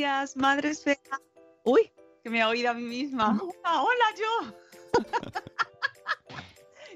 días, Madre Esfera. Uy, que me he oído a mí misma. Hola, hola yo.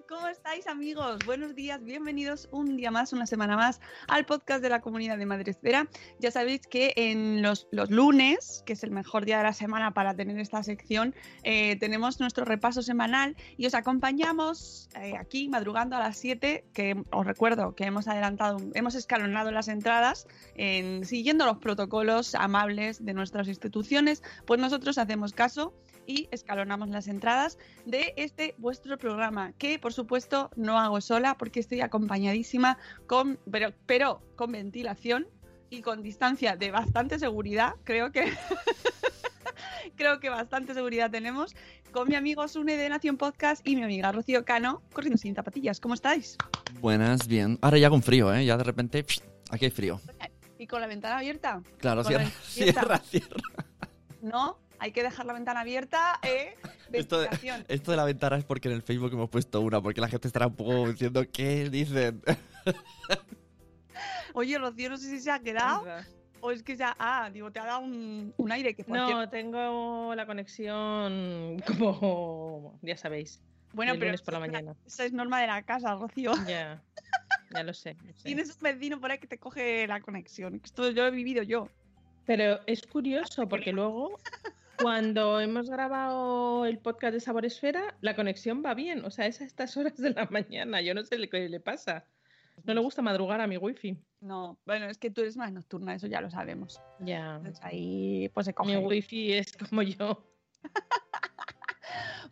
¿Cómo estáis amigos? Buenos días, bienvenidos un día más, una semana más al podcast de la comunidad de Madresfera. Ya sabéis que en los, los, lunes, que es el mejor día de la semana para tener esta sección, eh, tenemos nuestro repaso semanal y os acompañamos eh, aquí madrugando a las 7, que os recuerdo que hemos adelantado, hemos escalonado las entradas en, siguiendo los protocolos amables de nuestras instituciones, pues nosotros hacemos caso y escalonamos las entradas de este vuestro programa, que por supuesto no hago sola porque estoy acompañadísima con, pero, pero con ventilación y con distancia de bastante seguridad, creo que creo que bastante seguridad tenemos, con mi amigo Sune de Nación Podcast y mi amiga Rocío Cano, corriendo sin zapatillas. ¿Cómo estáis? Buenas, bien. Ahora ya con frío, ¿eh? Ya de repente, aquí hay frío. ¿Y con la ventana abierta? Claro, cierra, cierra, cierra. ¿No? Hay que dejar la ventana abierta. ¿eh? Esto de, esto de, la ventana es porque en el Facebook hemos puesto una, porque la gente estará un poco diciendo qué dicen. Oye, Rocío, no sé si se ha quedado. O es que ya, ah, digo, te ha dado un, un aire que No, tengo la conexión como, ya sabéis. Bueno, pero por la mañana. Esa es norma de la casa, Rocío. Ya, ya lo sé, lo sé. Tienes un vecino por ahí que te coge la conexión. Esto yo lo he vivido yo. Pero es curioso porque luego cuando hemos grabado el podcast de Sabor Esfera, la conexión va bien. O sea, es a estas horas de la mañana. Yo no sé qué le pasa. No le gusta madrugar a mi wifi. No, bueno, es que tú eres más nocturna, eso ya lo sabemos. Ya. ahí pues se coge. Mi wifi es como yo.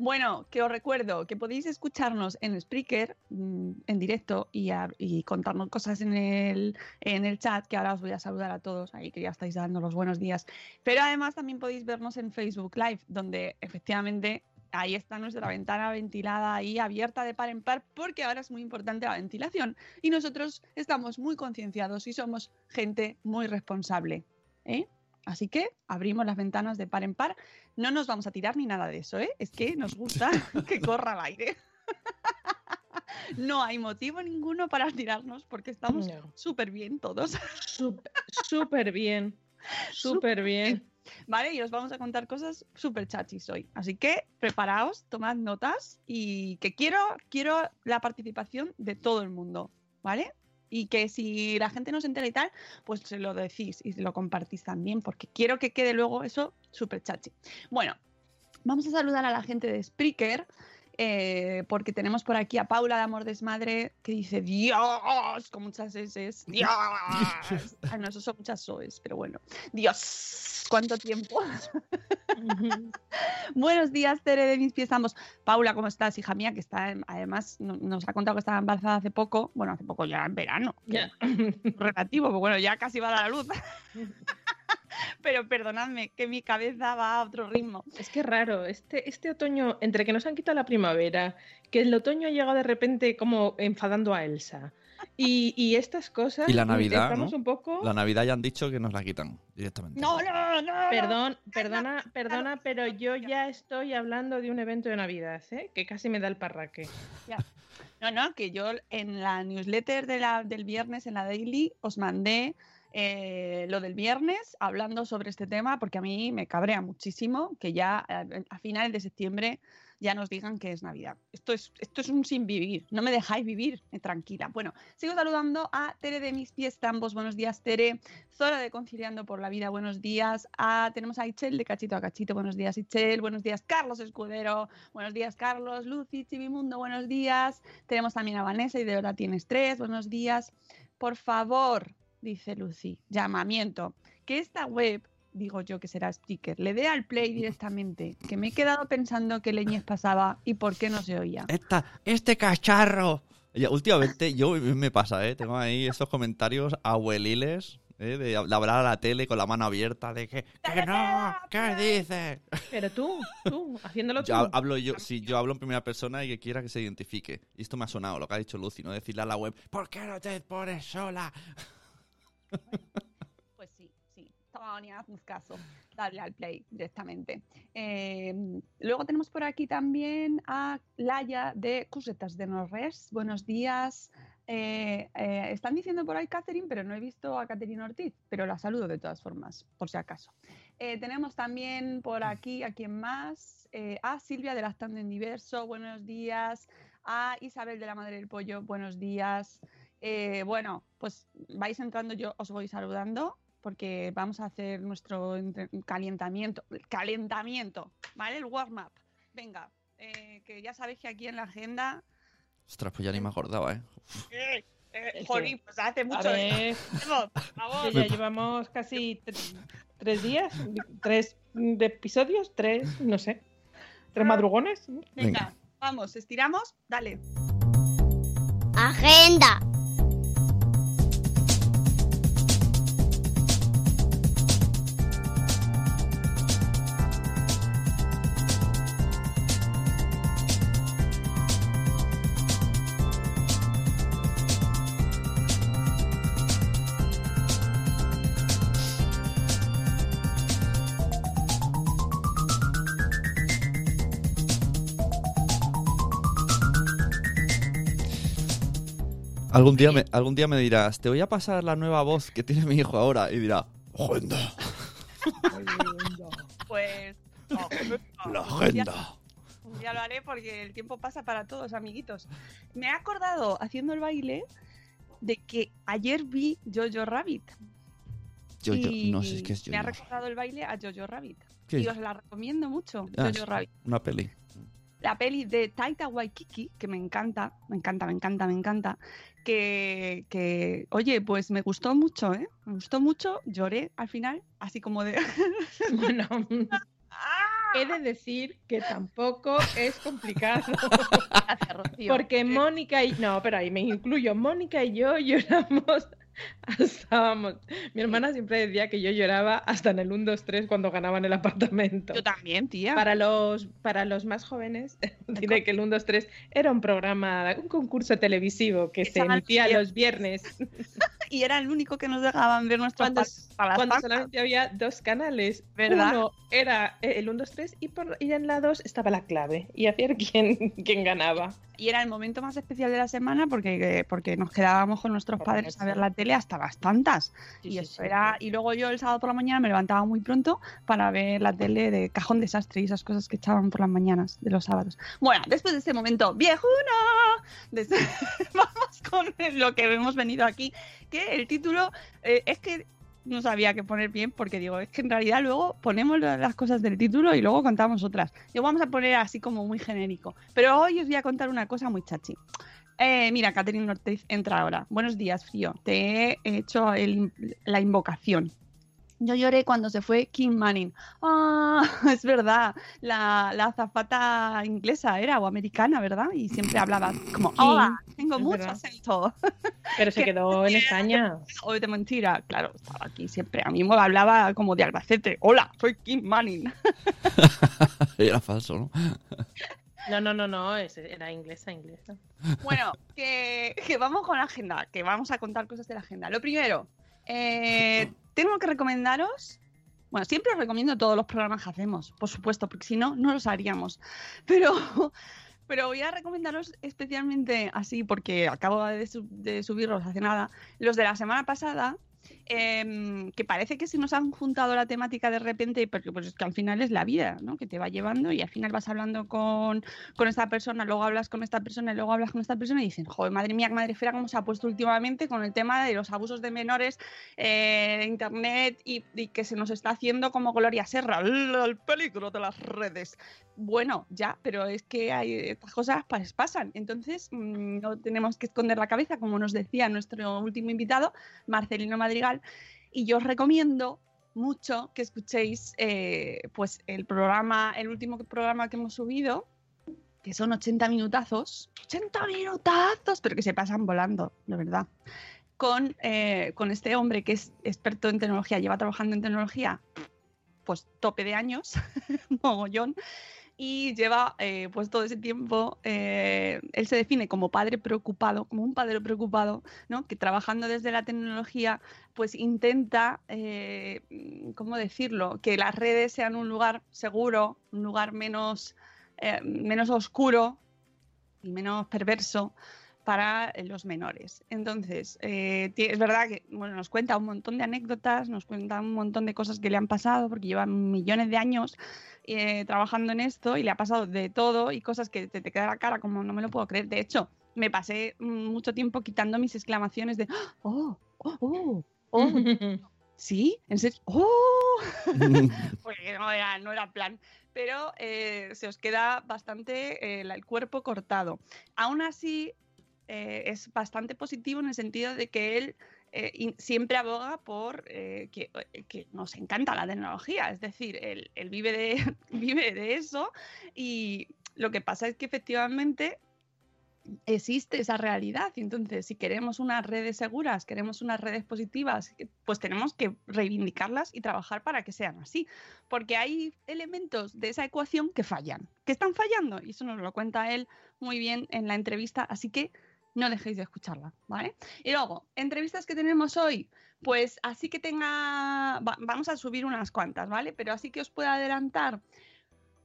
Bueno, que os recuerdo que podéis escucharnos en Spreaker mm, en directo y, contarnos cosas en el, en el chat, que ahora os voy a saludar a todos ahí que ya estáis dando los buenos días. Pero además también podéis vernos en Facebook Live, donde efectivamente ahí está nuestra ventana ventilada ahí abierta de par en par, porque ahora es muy importante la ventilación y nosotros estamos muy concienciados y somos gente muy responsable. ¿eh? Así que abrimos las ventanas de par en par. No nos vamos a tirar ni nada de eso, ¿eh? Es que nos gusta que corra el aire. no hay motivo ninguno para tirarnos porque estamos súper bien todos. Súper bien. Súper bien. Vale, y os vamos a contar cosas súper chachis hoy. Así que preparaos, tomad notas y que quiero, quiero la participación de todo el mundo. ¿Vale? Y que si la gente no se entera y tal, pues se lo decís y lo compartís también, porque quiero que quede luego eso súper chachi. Bueno, vamos a saludar a la gente de Spreaker. Eh, porque tenemos por aquí a Paula de Amor Desmadre que dice Dios con muchas S. Dios. Ay, no, eso son muchas SOES, pero bueno. Dios, ¿cuánto tiempo? Buenos días, Tere de mis pies ambos. Paula, ¿cómo estás, hija mía? Que está, además, nos ha contado que estaba embarazada hace poco. Bueno, hace poco ya en verano. Relativo, pero bueno, ya casi va a dar a luz. pero perdonadme, que mi cabeza va a otro ritmo. Es que raro, este, este otoño, entre que nos han quitado la primavera, que el otoño ha llegado de repente como enfadando a Elsa, Y, y estas cosas. Y la Navidad, Estamos ¿no? un poco. La Navidad ya han dicho que nos la quitan directamente. No, no, no. Perdón, perdona, perdona, pero yo ya estoy hablando de un evento de Navidad, ¿eh? Que casi me da el parraque. No, no, que yo en la newsletter de la, del viernes, en la daily, os mandé eh, lo del viernes hablando sobre este tema porque a mí me cabrea muchísimo que ya eh, a finales de septiembre ya nos digan que es Navidad. Esto es, esto es un sin vivir, no me dejáis vivir eh, tranquila. Bueno, sigo saludando a Tere de Mis Pies Tambos, buenos días Tere, Zora de Conciliando por la Vida, buenos días, a, tenemos a Ichel de Cachito a Cachito, buenos días Ichel, buenos días Carlos Escudero, buenos días Carlos, Lucy, Chivimundo, buenos días, tenemos también a Vanessa y de verdad tienes tres, buenos días, por favor, dice Lucy, llamamiento, que esta web digo yo que será Spreaker, le dé al play directamente, que me he quedado pensando qué leñes pasaba y por qué no se oía. Esta, este cacharro. Ya, últimamente yo me pasa, ¿eh? Tengo ahí esos comentarios abueliles, ¿eh? De hablar a la tele con la mano abierta, de que, que no, ¿qué dices? Pero tú, tú, haciéndolo tú. Yo hablo yo, si yo hablo en primera persona y que quiera que se identifique. Y esto me ha sonado, lo que ha dicho Lucy, ¿no? Decirle a la web, ¿por qué no te pones sola? Pues sí, sí. Tony, haznos. Darle al play directamente. Eh, luego tenemos por aquí también a Laia de Cusetas de Norres. Buenos días. Eh, eh, están diciendo por ahí Catherine, pero no he visto a Catherine Ortiz, pero la saludo de todas formas, por si acaso. Eh, tenemos también por aquí a quien más, a Silvia de Lactando en Diverso, buenos días, a Isabel de la Madre del Pollo, buenos días. Eh, bueno, pues vais entrando, yo os voy saludando porque vamos a hacer nuestro calentamiento, calentamiento, ¿vale? El warm-up. Venga, eh, que ya sabéis que aquí en la agenda... Ostras, pues ya ni me acordaba, ¿eh? Eh, eh, jolín, pues hace A mucho... ver, Vamos, ya llevamos casi tre- tres días, tres de episodios, tres, no sé, tres madrugones. Venga, Venga. vamos, estiramos, dale. Agenda. Algún día, me, algún día me dirás, te voy a pasar la nueva voz que tiene mi hijo ahora. Y dirá, agenda, Pues... oh, la agenda. Ya lo haré porque el tiempo pasa para todos, amiguitos. Me he acordado, haciendo el baile, de que ayer vi Jojo Rabbit. Yo, yo, no sé qué es yo. Me ha recordado el baile a Jojo Rabbit. ¿Qué Y es? os la recomiendo mucho, Ah, Jojo. Rabbit. Una peli. La peli de Taika Waikiki, que me encanta, me encanta, me encanta, me encanta. Que, que, oye, pues me gustó mucho, ¿eh? Me gustó mucho, lloré al final, así como de... Bueno, he de decir que tampoco es complicado. Porque Mónica y. No, pero ahí me incluyo. Mónica y yo lloramos hasta, vamos. Mi hermana siempre decía que yo lloraba hasta en el 1, 2, 3 cuando ganaban el apartamento. Yo también, tía. Para los, para los más jóvenes, diré que el 1, 2, 3 era un programa, un concurso televisivo que se emitía los viernes, Y era el único que nos dejaban ver nuestros cuando, para cuando solamente había dos canales. ¿Verdad? Uno era eh, el 1, 2, 3 y, por, y en la 2 estaba la clave. Y a ver quién, quién ganaba. Y era el momento más especial de la semana porque, eh, porque nos quedábamos con nuestros Por padres a ver la tele hasta las tantas. Sí, y sí, eso sí. era. Y luego yo el sábado por la mañana me levantaba muy pronto para ver la tele de cajón desastre y esas cosas que echaban por las mañanas de los sábados. Bueno, después de este momento viejuno, des- vamos con lo que hemos venido aquí, que el título eh, es que no sabía qué poner bien porque digo, es que en realidad luego ponemos las cosas del título y luego contamos otras. Yo vamos a poner así como muy genérico. Pero hoy os voy a contar una cosa muy chachi. Eh, mira, Catherine Ortiz entra ahora. Buenos días, Frío. Te he hecho el- la invocación. Yo lloré cuando se fue Kim Manning. Ah, es verdad. La, la azafata inglesa era o americana, ¿verdad? Y siempre hablaba como, hola, tengo es mucho verdad. acento. Pero se quedó en España. O de mentira. Claro, estaba aquí siempre. A mí me hablaba como de Albacete. Hola, soy Kim Manning. Era falso, ¿no? No, no, no, no, era inglesa, inglesa. Bueno, que, que vamos con la agenda, que vamos a contar cosas de la agenda. Lo primero, eh, tengo que recomendaros. Bueno, siempre os recomiendo todos los programas que hacemos, por supuesto, porque si no, no los haríamos. Pero, pero voy a recomendaros especialmente así, porque acabo de, de subirlos hace nada, los de la semana pasada, em, que parece que se nos han juntado la temática de repente, porque pues es que al final es la vida, ¿no? Que te va llevando y al final vas hablando con, con esta persona, luego hablas con esta persona y luego hablas con esta persona y dicen, joder, madre mía, madre fera, cómo se ha puesto últimamente con el tema de los abusos de menores eh, en internet y, que se nos está haciendo como Gloria Serra, el, el peligro de las redes. Bueno, ya, pero es que hay estas cosas pues, pasan. Entonces, mm, no tenemos que esconder la cabeza, como nos decía nuestro último invitado, Marcelino Y yo os recomiendo mucho que escuchéis eh, pues el programa, el último programa que hemos subido, que son 80 minutazos. 80 minutazos, pero que se pasan volando, de verdad. Con, eh, con este hombre que es experto en tecnología, lleva trabajando en tecnología pues tope de años, mogollón, y lleva eh, pues todo ese tiempo, eh, él se define como padre preocupado, como un padre preocupado, ¿no? que trabajando desde la tecnología pues intenta, eh, ¿cómo decirlo?, que las redes sean un lugar seguro, un lugar menos, menos oscuro y menos perverso para eh, los menores. Entonces, eh, es verdad que bueno, nos cuenta un montón de anécdotas, nos cuenta un montón de cosas que le han pasado, porque lleva millones de años eh, trabajando en esto y le ha pasado de todo y cosas que te, te queda la cara como no me lo puedo creer. De hecho, me pasé mm, mucho tiempo quitando mis exclamaciones de ¡Oh! ¡Oh! ¡Oh! oh, ¿Sí? ¿En serio? ¡Oh! porque no era, no era plan. Pero eh, se os queda bastante eh, el cuerpo cortado. Aún así, eh, es bastante positivo en el sentido de que él eh, siempre aboga por eh, que, nos encanta la tecnología. Es decir, él, vive, de, vive de eso y lo que pasa es que efectivamente existe esa realidad. Entonces, si queremos unas redes seguras, queremos unas redes positivas, pues tenemos que reivindicarlas y trabajar para que sean así. Porque hay elementos de esa ecuación que fallan, que están fallando. Y eso nos lo cuenta él muy bien en la entrevista. Así que no dejéis de escucharla, ¿vale? Y luego, entrevistas que tenemos hoy, pues así que tenga, va- vamos a subir unas cuantas, ¿vale? Pero así que os puedo adelantar,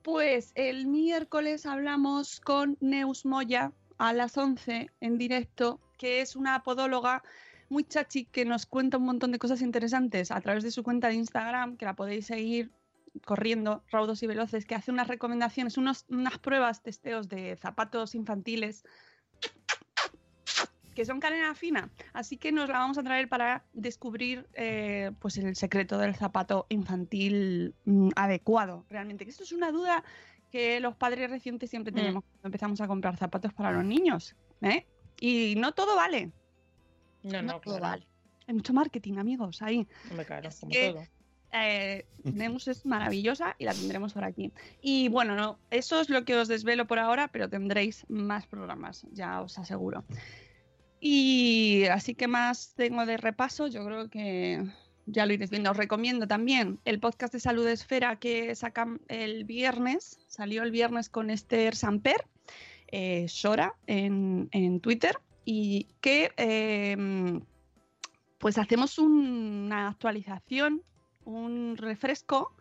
pues el miércoles hablamos con Neus Moya a las 11 en directo, que es una podóloga muy chachi que nos cuenta un montón de cosas interesantes a través de su cuenta de Instagram, que la podéis seguir corriendo raudos y veloces, que hace unas recomendaciones, unas pruebas, testeos de zapatos infantiles que son cadena fina. Así que nos la vamos a traer para descubrir eh, pues el secreto del zapato infantil mm, adecuado. Realmente, que esto es una duda que los padres recientes siempre Mm. tenemos cuando empezamos a comprar zapatos para los niños. ¿eh? Y no todo vale. No, no, todo claro. vale. Hay mucho marketing, amigos, ahí. Claro, Es como que- todo. Eh, Neus es maravillosa y la tendremos por aquí. Y bueno, no, eso es lo que os desvelo por ahora, pero tendréis más programas, ya os aseguro. Y así que más tengo de repaso, yo creo que ya lo iréis viendo. Os recomiendo también el podcast de Salud Esfera que sacan el viernes, salió el viernes con Esther Samper, eh, Sora, en, en Twitter, y que eh, pues hacemos una actualización, un refresco,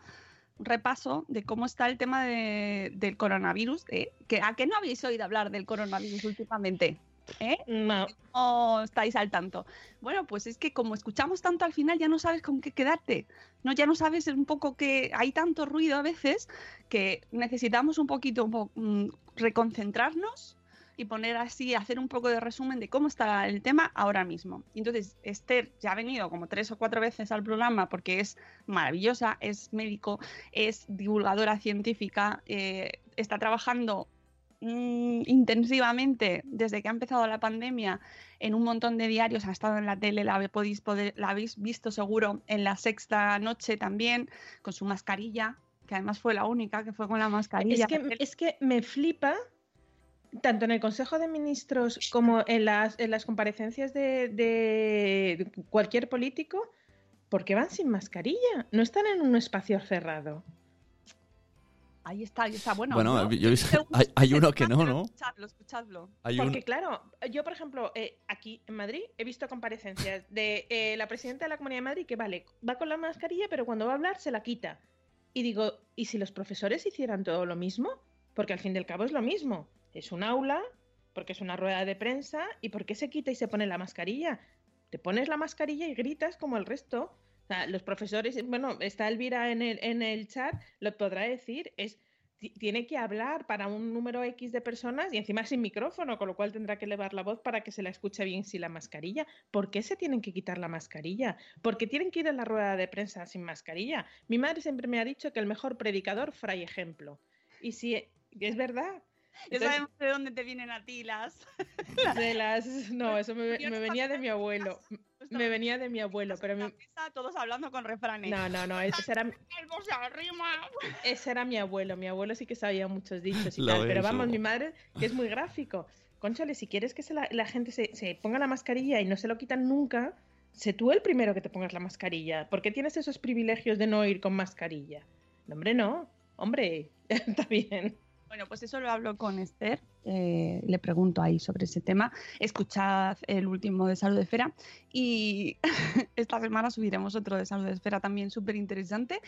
un repaso de cómo está el tema de- del coronavirus. que, ¿A qué no habéis oído hablar del coronavirus últimamente? ¿Eh? No, ¿O estáis al tanto? Bueno, pues es que como escuchamos tanto al final ya no sabes con qué quedarte. No, ya no sabes un poco que hay tanto ruido a veces que necesitamos un poquito un po- mm, reconcentrarnos y poner así, hacer un poco de resumen de cómo está el tema ahora mismo. Entonces, Esther ya ha venido como tres o cuatro veces al programa porque es maravillosa, es médico, es divulgadora científica, eh, está trabajando mm, intensivamente desde que ha empezado la pandemia en un montón de diarios, ha estado en la tele, la, podéis poder- la habéis visto seguro en la sexta noche también, con su mascarilla, que además fue la única que fue con la mascarilla. es que, es que me flipa, tanto en el Consejo de Ministros como en las, en las comparecencias de, de cualquier político, porque van sin mascarilla, no están en un espacio cerrado. Ahí está, ahí está. Bueno, Bueno, ¿no? yo he visto- ¿Te gusta hay- hay uno que no, ¿no? Escuchadlo, escuchadlo. Hay un... Porque claro, yo por ejemplo, eh, aquí en Madrid he visto comparecencias de eh, la presidenta de la Comunidad de Madrid que vale, va con la mascarilla, pero cuando va a hablar se la quita. Y digo, ¿y si los profesores hicieran todo lo mismo? Porque al fin y al cabo es lo mismo. Es un aula, porque es una rueda de prensa, ¿y por qué se quita y se pone la mascarilla? Te pones la mascarilla y gritas como el resto. O sea, los profesores, bueno, está Elvira en el, en el chat, lo podrá decir, es ti- tiene que hablar para un número X de personas y encima sin micrófono, con lo cual tendrá que elevar la voz para que se la escuche bien sin la mascarilla. ¿Por qué se tienen que quitar la mascarilla? ¿Por qué tienen que ir a la rueda de prensa sin mascarilla? Mi madre siempre me ha dicho que el mejor predicador, fray ejemplo. Y si e- es verdad. Ya sabemos de dónde te vienen a ti las. de las... No, eso me, venía de mi abuelo. Me venía de mi abuelo, pero mi- En la mesa, todos hablando con refranes. no, no, no, ese era. Ese era mi abuelo. Mi abuelo sí que sabía muchos dichos y Lo tal. Pero vamos, o- mi madre, que es muy gráfico. Conchale, si quieres que se la, la gente se, se ponga la mascarilla y no se lo quitan nunca, sé tú el primero que te pongas la mascarilla. ¿Por qué tienes esos privilegios de no ir con mascarilla? No, hombre, no. Hombre, está bien. Bueno, pues eso lo hablo con Esther. eh, le pregunto ahí sobre ese tema. Escuchad el último de Salud de Esfera. Y esta semana subiremos otro de Salud de Esfera también súper interesante.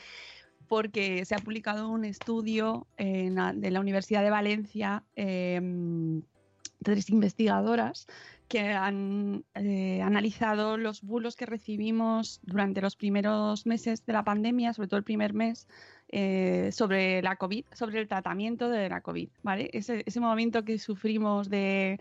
Porque se ha publicado un estudio en la- de la Universidad de Valencia, eh, tres investigadoras que han eh, analizado los bulos que recibimos durante los primeros meses de la pandemia, sobre todo el primer mes, eh, sobre la COVID, sobre el tratamiento de la COVID, ¿vale? Ese, ese momento que sufrimos de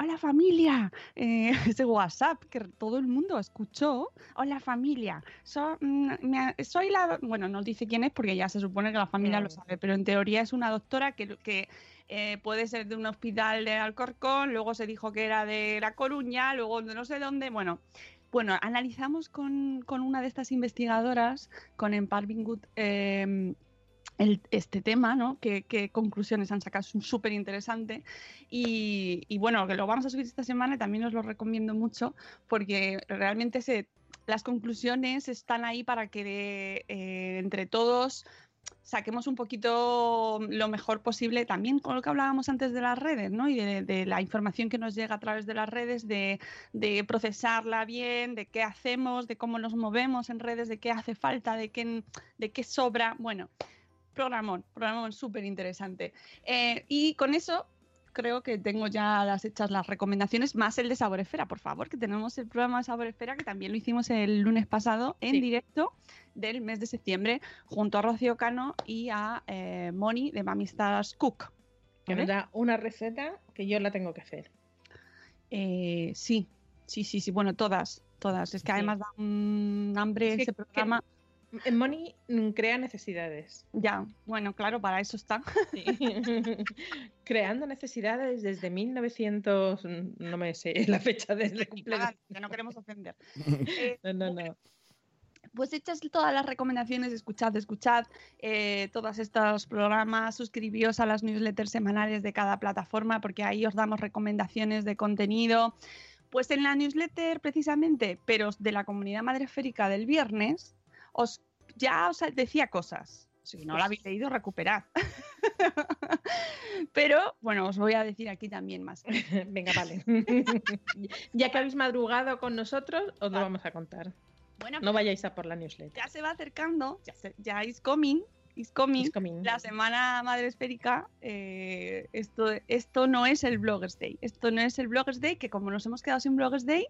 Hola familia, eh, ese WhatsApp que todo el mundo escuchó. Hola familia, so- mm, me- soy la, bueno, no dice quién es porque ya se supone que la familia lo sabe, pero en teoría es una doctora que, que eh, puede ser de un hospital de Alcorcón, luego se dijo que era de La Coruña, luego de no sé dónde, bueno. Bueno, analizamos con, con una de estas investigadoras, con Good, eh, el- este tema, ¿no? ¿Qué, qué conclusiones han sacado? Es súper interesante. Y, y bueno, que lo vamos a subir esta semana y también os lo recomiendo mucho porque realmente se, las conclusiones están ahí para que eh, entre todos saquemos un poquito lo mejor posible también con lo que hablábamos antes de las redes, ¿no? Y de, la información que nos llega a través de las redes, de, de procesarla bien, de qué hacemos, de cómo nos movemos en redes, de qué hace falta, de qué, de qué sobra. Bueno, programón, programón súper interesante. Eh, y con eso creo que tengo ya las hechas las recomendaciones, más el de Sabor Esfera, por favor, que tenemos el programa de Sabor Esfera, que también lo hicimos el lunes pasado en Sí. directo del mes de septiembre, junto a Rocío Cano y a eh, Moni de Mamistas Cook. Que me da una receta que yo la tengo que hacer. Eh, sí, sí, sí, sí, bueno, todas, todas. Es que Sí. además da un hambre Es ese que- programa. Money crea necesidades. Ya, bueno, claro, para eso está. Sí. Creando necesidades desde 1900, mm, no me sé la fecha desde cumpleaños. que no queremos ofender. No, no, no. Pues hechas todas las recomendaciones, escuchad, escuchad eh, todos estos programas, suscribíos a las newsletters semanales de cada plataforma porque ahí os damos recomendaciones de contenido. Pues en la newsletter precisamente, pero de la comunidad madre esférica del viernes, os ya os decía cosas. Si no la habéis leído, recuperad. pero bueno, os voy a decir aquí también más. Venga, vale. ya que habéis madrugado con nosotros, os lo vamos a contar. Bueno, No vayáis a por la newsletter. ya se va acercando, ya, se- ya is coming, is coming. La semana madre esférica, eh, esto, esto no es el Bloggers Day. Esto no es el Bloggers Day, que como nos hemos quedado sin Bloggers Day,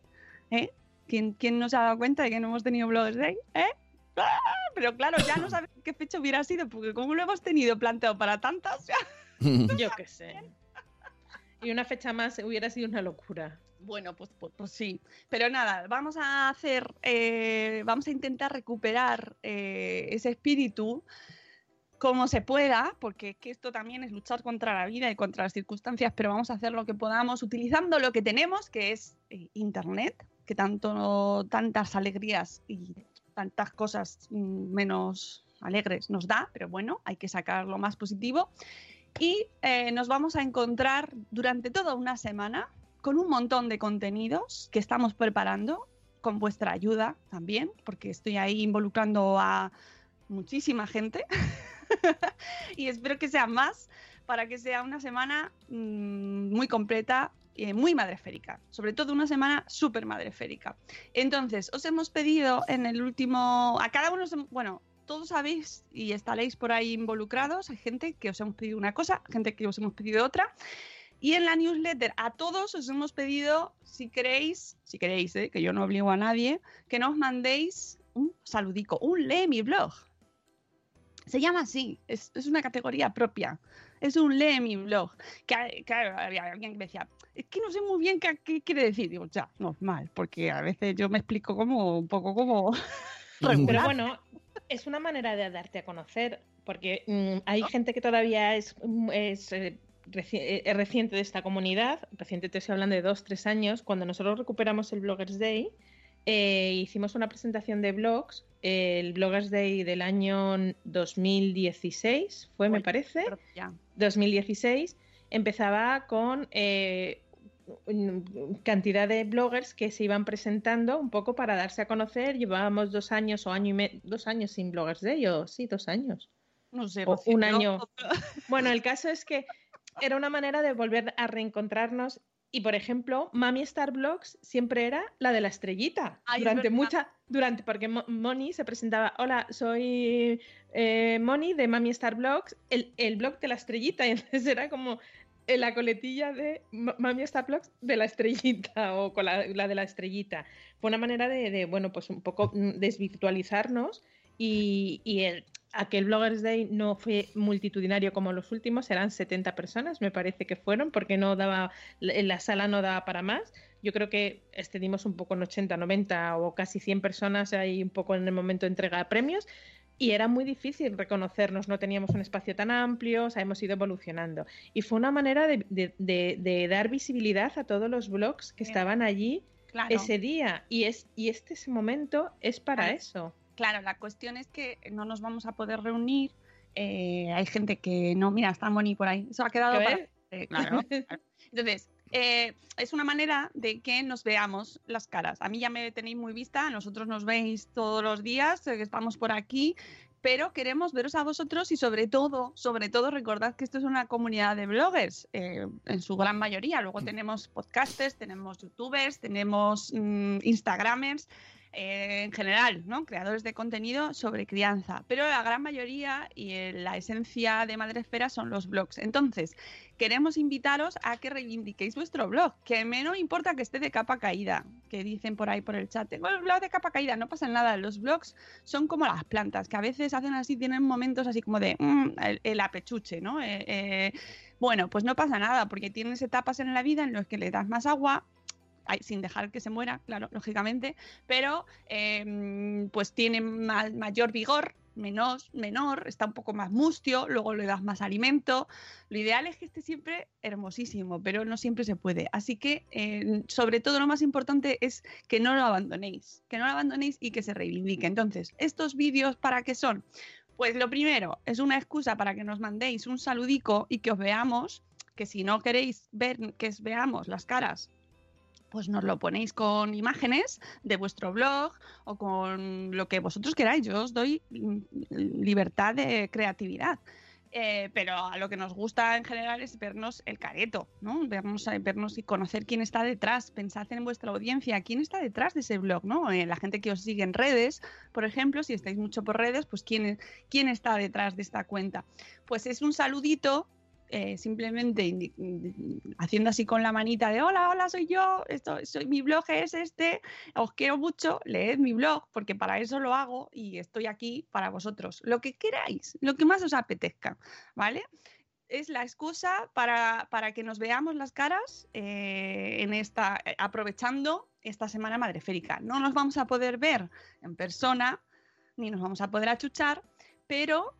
¿eh? ¿Quién, quién no se ha dado cuenta de que no hemos tenido Bloggers Day? ¿Eh? ¡Ah! Pero claro, ya no sabes qué fecha hubiera sido, porque como lo hemos tenido planteado para tantas, ya- Yo qué sé. Y una fecha más hubiera sido una locura. Bueno, pues, pues, pues sí. Pero nada, vamos a hacer, eh, vamos a intentar recuperar eh, ese espíritu como se pueda, porque es que esto también es luchar contra la vida y contra las circunstancias, pero vamos a hacer lo que podamos utilizando lo que tenemos, que es eh, Internet, que tanto, tantas alegrías y tantas cosas mm, menos alegres nos da, pero bueno, hay que sacar lo más positivo. Y eh, nos vamos a encontrar durante toda una semana con un montón de contenidos que estamos preparando, con vuestra ayuda también, porque estoy ahí involucrando a muchísima gente. y espero que sea más para que sea una semana mmm, muy completa eh, muy madreférica, sobre todo una semana súper madreférica. Entonces, os hemos pedido en el último, a cada uno, bueno, todos sabéis y estaréis por ahí involucrados, hay gente que os hemos pedido una cosa, gente que os hemos pedido otra. Y en la newsletter a todos os hemos pedido, si queréis, si queréis, ¿eh? que yo no obligo a nadie, que nos mandéis un saludico, un lee mi blog. Se llama así, es, es una categoría propia. Es un lee mi blog. Que, claro, había alguien que me decía, es que no sé muy bien qué, qué quiere decir. Digo, ya, normal, porque a veces yo me explico como un poco como. Pero bueno, es una manera de darte a conocer, porque mmm, hay gente que todavía es, es eh, reci eh, reciente de esta comunidad. Reciente te estoy hablando de dos, tres años. Cuando nosotros recuperamos el Bloggers Day, eh, hicimos una presentación de blogs, eh, el Bloggers Day del año 2016, fue, Uy, me parece. Ya. 2016 empezaba con eh, cantidad de bloggers que se iban presentando un poco para darse a conocer. Llevábamos dos años o año y medio, dos años sin Bloggers Day, o sí, dos años. No sé, o un año. Bueno, el caso es que era una manera de volver a reencontrarnos. Y por ejemplo, Mami Star Blogs siempre era la de la estrellita. Ay, durante mucha, durante, porque Moni se presentaba, hola, soy eh, Moni de Mami Star Blogs, el, el blog de la estrellita. Y entonces era como en la coletilla de Mami Star Blogs de la estrellita o con la, la de la estrellita. Fue una manera de, de, bueno, pues un poco desvirtualizarnos y, y el, aquel Bloggers Day no fue multitudinario como los últimos, eran 70 personas, me parece que fueron, porque no daba, la sala no daba para más. Yo creo que excedimos un poco en 80, 90 o casi 100 personas ahí un poco en el momento de entrega de premios y era muy difícil reconocernos, no teníamos un espacio tan amplio, o sea, hemos ido evolucionando. Y fue una manera de, de, de, de dar visibilidad a todos los blogs que estaban allí claro. ese día. Y, es, y este momento es para claro. eso. Claro, la cuestión es que no nos vamos a poder reunir. Eh, hay gente que no, mira, está Moni por ahí. Eso ha quedado para... eh, claro, claro. Entonces, eh, es una manera de que nos veamos las caras. A mí ya me tenéis muy vista, nosotros nos veis todos los días, eh, estamos por aquí, pero queremos veros a vosotros y sobre todo, sobre todo recordad que esto es una comunidad de bloggers, eh, en su gran mayoría. Luego tenemos podcasters, tenemos youtubers, tenemos mmm, instagramers. Eh, en general, ¿no? creadores de contenido sobre crianza, pero la gran mayoría y la esencia de Madresfera son los blogs. Entonces, queremos invitaros a que reivindiquéis vuestro blog, que menos importa que esté de capa caída, que dicen por ahí por el chat, tengo el blog de capa caída, no pasa nada, los blogs son como las plantas, que a veces hacen así, tienen momentos así como de mmm, el, apechuche, ¿no? Eh, eh, bueno, pues no pasa nada, porque tienes etapas en la vida en las que le das más agua, sin dejar que se muera, claro, lógicamente, pero eh, pues tiene ma mayor vigor, menos, menor, está un poco más mustio, luego le das más alimento. Lo ideal es que esté siempre hermosísimo, pero no siempre se puede. Así que, sobre todo, lo más importante es que no lo abandonéis, que no lo abandonéis y que se reivindique. Entonces, ¿estos vídeos para qué son? Pues lo primero, es una excusa para que nos mandéis un saludico y que os veamos, que si no queréis ver que veamos las caras pues nos lo ponéis con imágenes de vuestro blog o con lo que vosotros queráis. Yo os doy libertad de creatividad. Eh, pero a lo que nos gusta en general es vernos el careto, ¿no? Vernos, vernos y conocer quién está detrás. Pensad en vuestra audiencia, quién está detrás de ese blog, ¿no? Eh, la gente que os sigue en redes, por ejemplo, si estáis mucho por redes, pues quién, quién está detrás de esta cuenta. Pues es un saludito eh, simplemente haciendo así con la manita de hola, hola, soy yo, esto, soy, mi blog es este, os quiero mucho, leed mi blog, porque para eso lo hago y estoy aquí para vosotros. Lo que queráis, lo que más os apetezca, ¿vale? Es la excusa para, para que nos veamos las caras eh, en esta, aprovechando esta semana madreférica. No nos vamos a poder ver en persona, ni nos vamos a poder achuchar, pero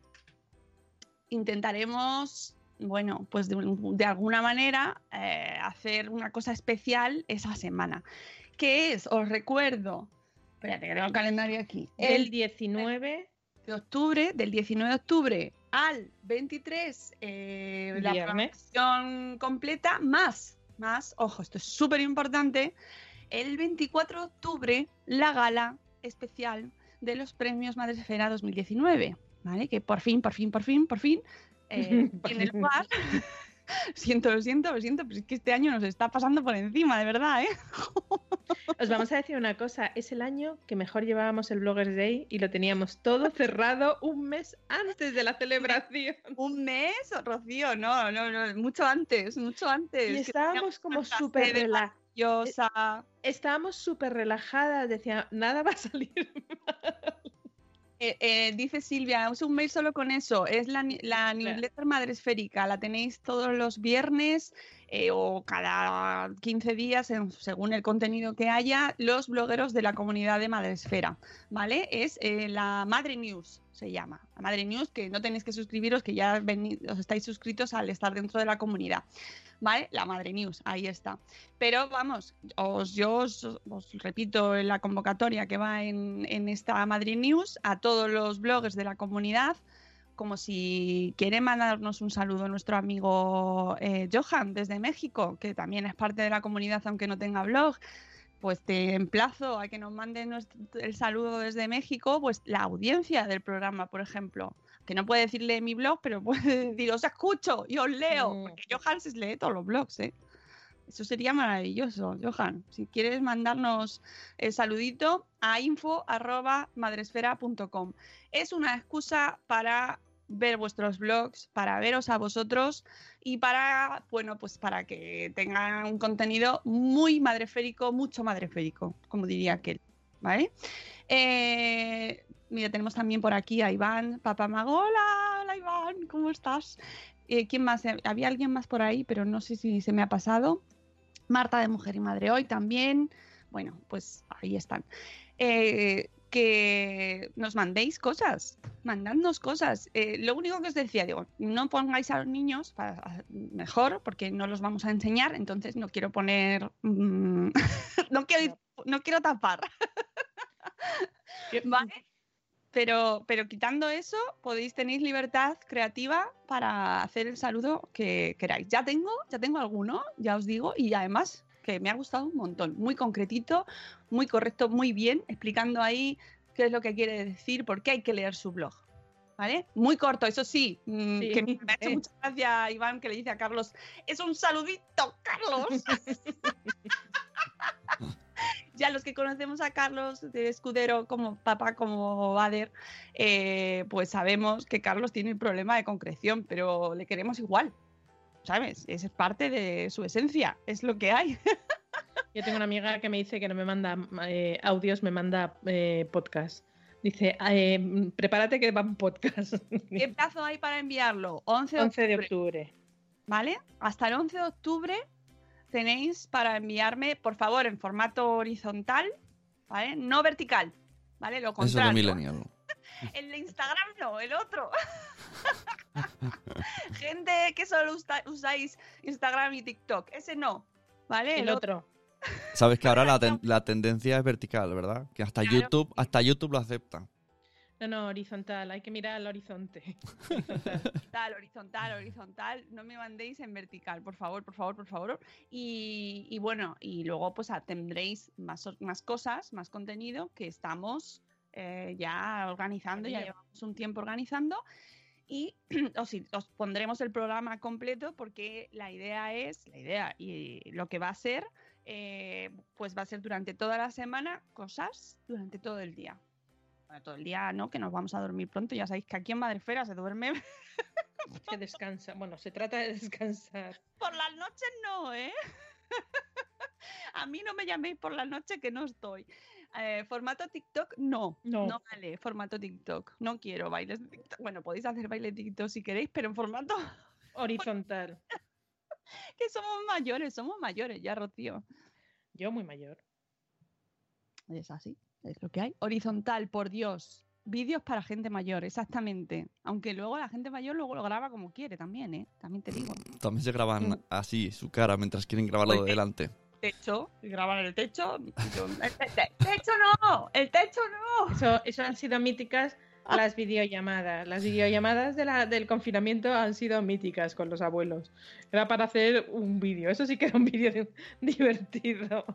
intentaremos bueno, pues de, de alguna manera eh, hacer una cosa especial esa semana. ¿Qué es? Os recuerdo, espérate que tengo el calendario aquí. El 19 de octubre, del 19 de octubre al 23, eh, la programación completa, más, más, ojo, esto es súper importante, el 24 de octubre, la gala especial de los premios Madresfera 2019. ¿vale? Que por fin, por fin, por fin, por fin, eh, tiene lugar. siento, lo siento, lo siento, pero es que este año nos está pasando por encima, de verdad, ¿eh? Os vamos a decir una cosa, es el año que mejor llevábamos el Bloggers Day y lo teníamos todo cerrado un mes antes de la celebración. Un mes, Rocío, no, no, no, mucho antes, mucho antes. Y estábamos como súper de rela- maravillosa. Estábamos súper relajadas, decía, nada va a salir. Eh, eh, dice Silvia, es un mail solo con eso. Es la, la newsletter madre esférica. La tenéis todos los viernes eh, o cada 15 días, en- según el contenido que haya, los blogueros de la comunidad de Madresfera. ¿Vale? Es eh, la Madre News, se llama. La Madre News, que no tenéis que suscribiros, que ya veni- os estáis suscritos al estar dentro de la comunidad. ¿Vale? La Madre News, ahí está. Pero vamos, os, yo os, os repito la convocatoria que va en, en esta Madrid News a todos los bloggers de la comunidad, como si quiere mandarnos un saludo nuestro amigo eh, Johan desde México, que también es parte de la comunidad aunque no tenga blog. Pues te emplazo a que nos mande nuestro- el saludo desde México, pues la audiencia del programa, por ejemplo. Que no puede decirle mi blog, pero puede decir, os escucho y os leo. Mm. Porque Johan se lee todos los blogs, ¿eh? Eso sería maravilloso, Johan. Si quieres mandarnos el saludito a info.madresfera.com. Es una excusa para ver vuestros blogs, para veros a vosotros y para, bueno, pues para que tengan un contenido muy madreférico, mucho madreférico, como diría aquel. ¿Vale? Eh, mira, tenemos también por aquí a Iván Papamagola. Hola Iván, ¿cómo estás? Eh, ¿Quién más? Eh, Había alguien más por ahí, pero no sé si se me ha pasado. Marta de Mujer y Madre Hoy también. Bueno, pues ahí están. Que nos mandéis cosas, mandadnos cosas. Eh, lo único que os decía, digo, no pongáis a los niños para, mejor, porque no los vamos a enseñar, entonces no quiero poner, mm, no, quiero, no quiero tapar. ¿Vale? Pero, pero quitando eso, podéis tenéis libertad creativa para hacer el saludo que queráis. Ya tengo, ya tengo alguno, ya os digo, y además que me ha gustado un montón, muy concretito, muy correcto, muy bien, explicando ahí qué es lo que quiere decir, por qué hay que leer su blog. ¿Vale? Muy corto, eso sí, mm, Sí. que me ha hecho mucha gracia Iván que le dice a Carlos, es un saludito, Carlos. ya los que conocemos a Carlos de Escudero como papá, como Bader, eh, pues sabemos que Carlos tiene un problema de concreción, pero le queremos igual. ¿Sabes? Es parte de su esencia, es lo que hay. Yo tengo una amiga que me dice que no me manda eh, audios, me manda eh, podcast. Dice, eh, prepárate que va un podcast. ¿Qué plazo hay para enviarlo? 11 de 11 de octubre. ¿Vale? Hasta el 11 de octubre tenéis para enviarme, por favor, en formato horizontal, ¿vale? No vertical, ¿vale? Lo Eso es de contrario. Millennial. El de Instagram no, el otro. Gente que solo usa- usáis Instagram y TikTok, ese no, ¿vale? El otro. Sabes que ahora la, ten- la tendencia es vertical, ¿verdad? Que hasta Claro. YouTube, hasta YouTube lo acepta. No, no, horizontal. Hay que mirar al horizonte. Horizontal, horizontal, horizontal. No me mandéis en vertical, por favor, por favor, por favor. Y, y bueno, y luego pues tendréis más cosas, más contenido que estamos eh, ya organizando, ya Genial. llevamos un tiempo organizando. Y os, os pondremos el programa completo porque la idea es, la idea y lo que va a ser, eh, pues va a ser durante toda la semana cosas durante todo el día. Bueno, todo el día no, que nos vamos a dormir pronto. Ya sabéis que aquí en Madrefera se duerme Se descansa. Bueno, se trata de descansar. Por las noches no, ¿eh? A mí no me llaméis por la noche que no estoy. Eh, formato TikTok, no. No. No vale, formato TikTok. No quiero bailes de TikTok. Bueno, podéis hacer baile de TikTok si queréis, pero en formato Horizontal. que somos mayores, somos mayores ya, Rocío. Yo muy mayor. Es así, es lo que hay. Horizontal, por Dios. Vídeos para gente mayor, exactamente. Aunque luego la gente mayor luego lo graba como quiere también, ¿eh? También te digo. También se graban Mm. así, su cara, mientras quieren grabarlo Pues, de delante. Techo, graban el techo. yo, "El te- te- techo no, el techo no. Eso, eso han sido míticas las videollamadas. Las videollamadas de la- del confinamiento han sido míticas con los abuelos. Era para hacer un vídeo. Eso sí que era un vídeo de- divertido.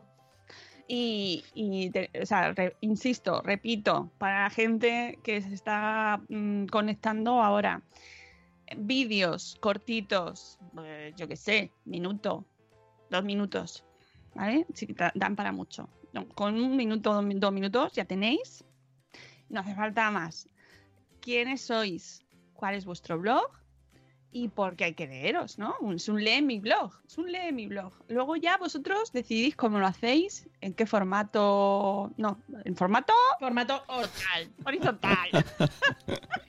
Y, y te- o sea, re- insisto, repito, para la gente que se está mm, conectando ahora, vídeos cortitos, eh, yo qué sé, minuto, dos minutos, ¿vale? Sí, dan para mucho. Con un minuto, dos, min- dos minutos ya tenéis. No hace falta más. ¿Quiénes sois? ¿Cuál es vuestro blog? Y por qué hay que leeros, ¿no? Es un lee mi blog, es un lee mi blog. Luego ya vosotros decidís cómo lo hacéis, en qué formato... No, en formato Formato or- horizontal.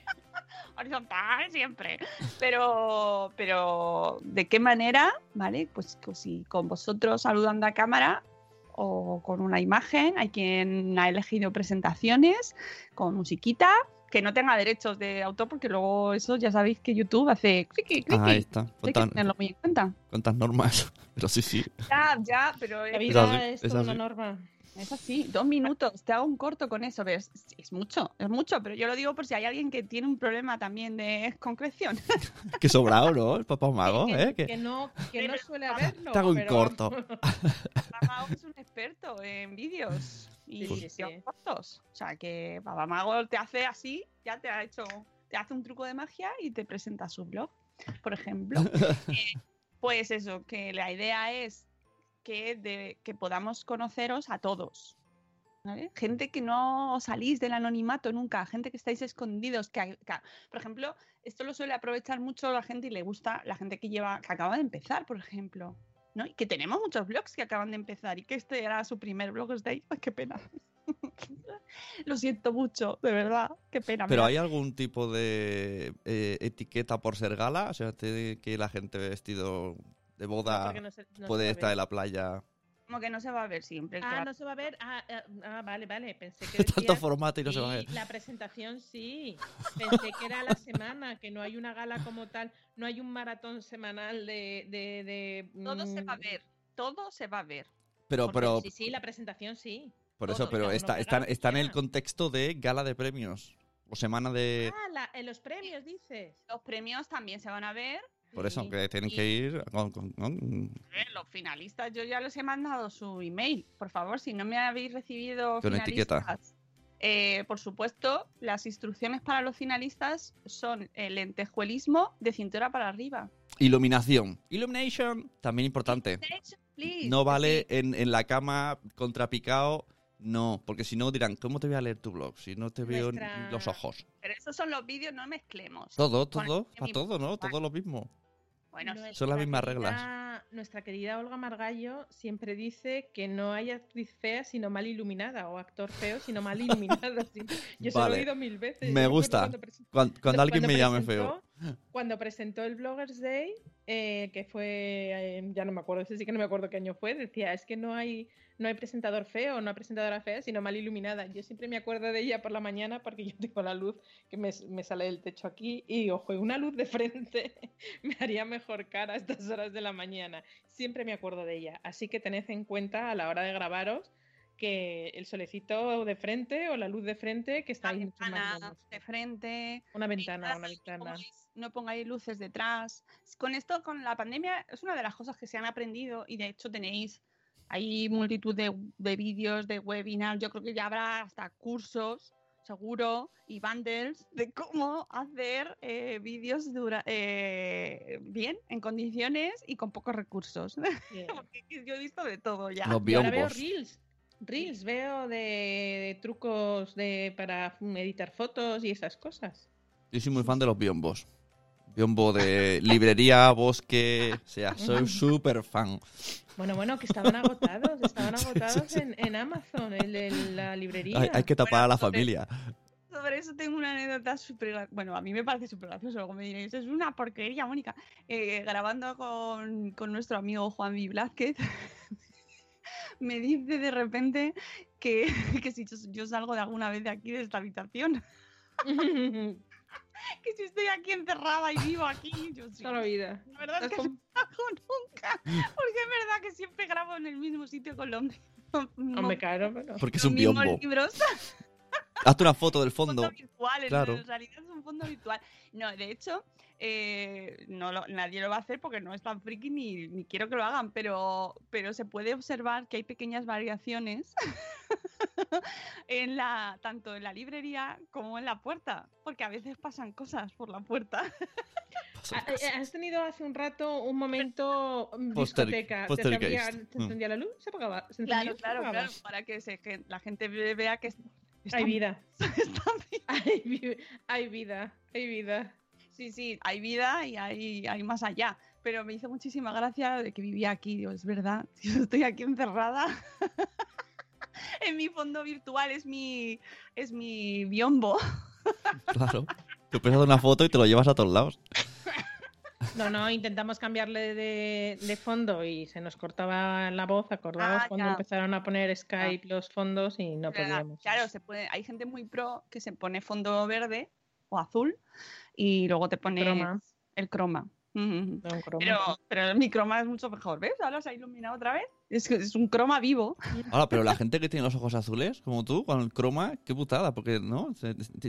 horizontal siempre. Pero, pero, ¿de qué manera? ¿Vale? Pues, pues si con vosotros saludando a cámara o con una imagen, hay quien ha elegido presentaciones con musiquita que no tenga derechos de autor porque luego eso ya sabéis que YouTube hace. Ah, ahí está. Hay que tenerlo muy en cuenta. cuántas normas. Pero sí, sí. Ya, ya, pero La es, es, una norma. Es así, dos minutos, te hago un corto con eso, ves, es, es mucho, es mucho, pero yo lo digo por si hay alguien que tiene un problema también de concreción. Qué sobrado, ¿no? El papá mago, que, ¿eh? que Que no, que no suele haberlo. te hago un pero corto. Babamago es un experto en vídeos y Sí, sí, cortos. O sea que Babamago te hace así, ya te ha hecho, te hace un truco de magia y te presenta su blog, por ejemplo. Eh, pues eso, que la idea es que, de, que podamos conoceros a todos. ¿vale? Gente que no salís del anonimato nunca, gente que estáis escondidos, que, que- por ejemplo, esto lo suele aprovechar mucho la gente y le gusta la gente que lleva, que acaba de empezar, por ejemplo. ¿no? Y que tenemos muchos blogs que acaban de empezar y que este era su primer blog de ahí. Ay, qué pena. Lo siento mucho, de verdad, qué pena. Pero da hay algún tipo de eh, etiqueta por ser gala, o sea, que la gente vestido de boda porque no se- no se puede estar en la playa. como que no se va a ver siempre. Ah, no se va a ver. Ah, ah, ah, vale, vale. Pensé que Tanto formato y no se va a ver. La presentación sí. Pensé que era la semana, que no hay una gala como tal, no hay un maratón semanal de. de, de, Todo se va a mm, ver, todo se va a ver. Pero, porque pero, Sí, sí, la presentación sí. por todo, eso, pero está, está, está en el contexto de gala de premios. O semana de... Ah, la- en los premios dices. Los premios también se van a ver. Por eso, Sí. que tienen y- que ir con- con- con- Eh, Los finalistas, yo ya les he mandado su email. Por favor, si no me habéis recibido Con etiqueta. eh, por supuesto, las instrucciones para los finalistas son el lentejuelismo de cintura para arriba. Iluminación. Illumination, también importante. Please, No vale sí. en, en la cama contrapicado, no, porque si no dirán, ¿cómo te voy a leer tu blog si no te veo Nuestra- los ojos? Pero esos son los vídeos, no mezclemos. Todo, todo, para mismo, todo, ¿no? Todo lo mismo. Bueno, sí. Son las Nuestra mismas reglas. Nuestra querida Olga Margallo siempre dice que no hay actriz fea sino mal iluminada o actor feo sino mal iluminado. Yo se lo he oído mil veces. Me gusta. cuando Cuando, cuando alguien cuando me llame feo. Cuando presentó el Bloggers Day, eh, que fue, eh, ya no me acuerdo, sí que no me acuerdo qué año fue, decía, es que no hay, no hay presentador feo, no hay presentadora fea, sino mal iluminada. Yo siempre me acuerdo de ella por la mañana porque yo tengo la luz que me, me sale del techo aquí y, ojo, una luz de frente me haría mejor cara a estas horas de la mañana. Siempre me acuerdo de ella. Así que tened en cuenta a la hora de grabaros que el solecito de frente o la luz de frente que está Una ahí mucho más ventana bonito. de frente. Una ventana, una no ventana. pongáis- No pongáis luces detrás. Con esto, con la pandemia, es una de las cosas que se han aprendido y de hecho tenéis hay multitud de, de vídeos, de webinars. Yo creo que ya habrá hasta cursos, seguro, y bundles de cómo hacer eh, vídeos dura- eh, bien, en condiciones y con pocos recursos. Bien. Porque yo he visto de todo ya. Los Y ahora veo reels. Reels veo de, de trucos de para editar fotos y esas cosas. Yo soy muy fan de los biombos. Biombo de librería, bosque, o sea, soy súper fan. Bueno, bueno, que estaban agotados, estaban agotados en, en Amazon, en, en la librería. Hay, hay que tapar a la familia. Sobre eso tengo una anécdota súper... Bueno, a mí me parece súper gracioso, luego me diréis, es una porquería, Mónica. Eh, grabando con, con nuestro amigo Juan V. Blázquez, me dice de repente que, que si yo, yo salgo de alguna vez de aquí, de esta habitación, que si estoy aquí encerrada y vivo aquí, yo sí. Toda la vida. La verdad es que no hago nunca, porque es verdad que siempre grabo en el mismo sitio con los mismos, Hombre, claro, pero... Porque es un biombo. libros. Hazte una foto del fondo fondo. virtual, claro. en realidad es un fondo virtual. No, de hecho, eh, no lo- nadie lo va a hacer porque no es tan friki ni, ni quiero que lo hagan, pero, pero se puede observar que hay pequeñas variaciones en la, tanto en la librería como en la puerta, porque a veces pasan cosas por la puerta. Ah, eh, Has tenido hace un rato un momento Poster- discoteca. Se, abría- se Mm. encendía la luz, se apagaba. Se Claro, encendía, se claro, apagaba. claro, para que se, la gente ve- vea que es- Hay vida. vivos. Hay, hay vida. Hay vida. Sí, sí, hay vida y hay, hay más allá. Pero me hizo muchísima gracia de que vivía aquí. Digo, es verdad, yo estoy aquí encerrada. en mi fondo virtual es mi, es mi biombo. Claro. Tú prestas una foto y te lo llevas a todos lados. No, no, intentamos cambiarle de, de fondo y se nos cortaba la voz, acordados Ah, cuando ya. empezaron a poner Skype los fondos y no Pero, podíamos. Claro, se puede, hay gente muy pro que se pone fondo verde o azul y luego te pone Croma. el croma. Pero, pero mi croma es mucho mejor, ¿ves? Ahora se ha iluminado otra vez. Es es un croma vivo. Ahora, pero la gente que tiene los ojos azules, como tú, con el croma, qué putada, porque, ¿no?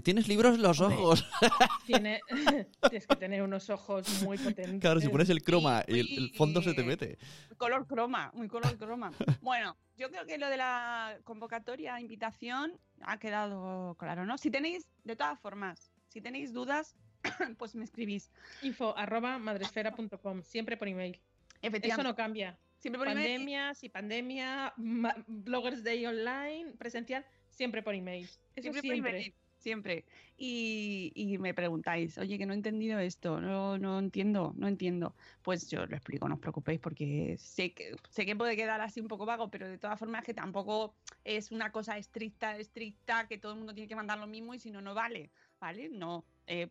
Tienes libros en los ojos. Tiene, tienes que tener unos ojos muy potentes. Claro, si pones el croma y el, el fondo se te mete. Color croma, muy color croma. Bueno, yo creo que lo de la convocatoria, invitación, ha quedado claro, ¿no? Si tenéis, de todas formas, si tenéis dudas, pues me escribís. Info arroba madresfera.com, siempre por email. Eso Efectivamente. no cambia. Siempre por email. Pandemia, si pandemia, Bloggers Day online, presencial, siempre por email. Eso Siempre, siempre. por email, siempre. Y, y me preguntáis, oye, que no he entendido esto, no, no entiendo, no entiendo. Pues yo lo explico, no os preocupéis, porque sé que, sé que puede quedar así un poco vago, pero de todas formas que tampoco es una cosa estricta, estricta, que todo el mundo tiene que mandar lo mismo y si no, no vale, ¿vale? No. eh,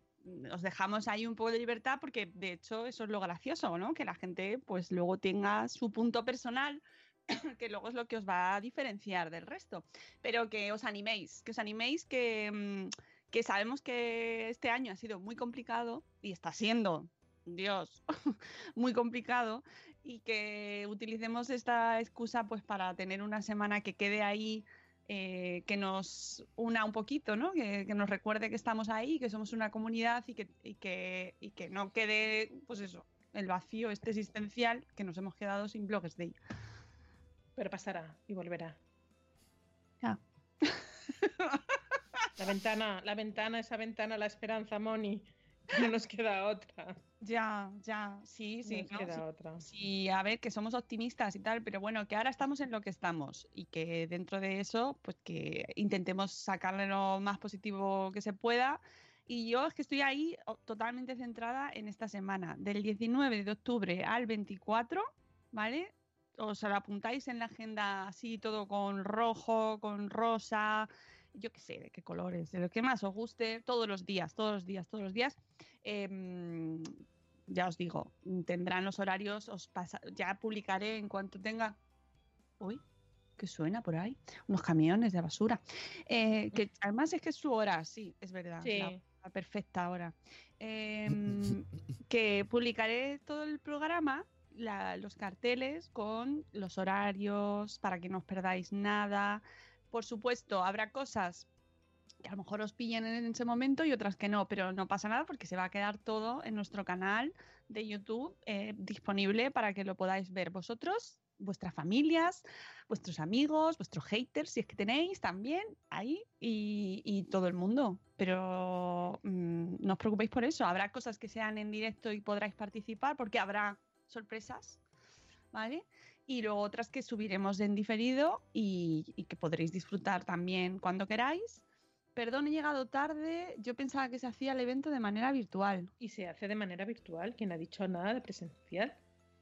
os dejamos ahí un poco de libertad porque de hecho eso es lo gracioso, ¿no? Que la gente pues luego tenga su punto personal que luego es lo que os va a diferenciar del resto pero que os animéis, que os animéis, que, mm, que sabemos que este año ha sido muy complicado y está siendo, Dios, muy complicado y que utilicemos esta excusa pues para tener una semana que quede ahí, eh, que nos una un poquito, ¿no? Que, que nos recuerde que estamos ahí, que somos una comunidad y que, y que, y que no quede, pues eso, el vacío este existencial que nos hemos quedado sin Bloggers Day. Pero pasará y volverá. Ya. La ventana, la ventana, esa ventana, la esperanza, Moni. No nos queda otra. Ya, ya, sí, sí. nos no, queda sí. otra. Sí, a ver, que somos optimistas y tal, pero bueno, que ahora estamos en lo que estamos y que dentro de eso, pues que intentemos sacarle lo más positivo que se pueda. Y yo es que estoy ahí totalmente centrada en esta semana, del 19 de octubre al 24, ¿vale? Os lo apuntáis en la agenda así, todo con rojo, con rosa, yo qué sé, de qué colores, de lo que más os guste, todos los días, todos los días, todos los días. Em, ya os digo, tendrán los horarios, os pasa, ya publicaré en cuanto tenga. Uy, ¿qué suena por ahí? Unos camiones de basura. Eh, que además es que es su hora, sí, es verdad. Sí. La, la perfecta hora. Em, que publicaré todo el programa, la- los carteles con los horarios para que no os perdáis nada. Por supuesto, habrá cosas que a lo mejor os pillen en ese momento y otras que no, pero no pasa nada porque se va a quedar todo en nuestro canal de YouTube eh, disponible para que lo podáis ver vosotros, vuestras familias, vuestros amigos, vuestros haters, si es que tenéis también ahí y, todo el mundo. Pero mm, no os preocupéis por eso, habrá cosas que sean en directo y podráis participar porque habrá sorpresas, ¿vale? Y luego otras que subiremos en diferido y, y que podréis disfrutar también cuando queráis. Perdón, he llegado tarde. Yo pensaba que se hacía el evento de manera virtual. Y se hace de manera virtual. ¿Quién ha dicho nada de presencial?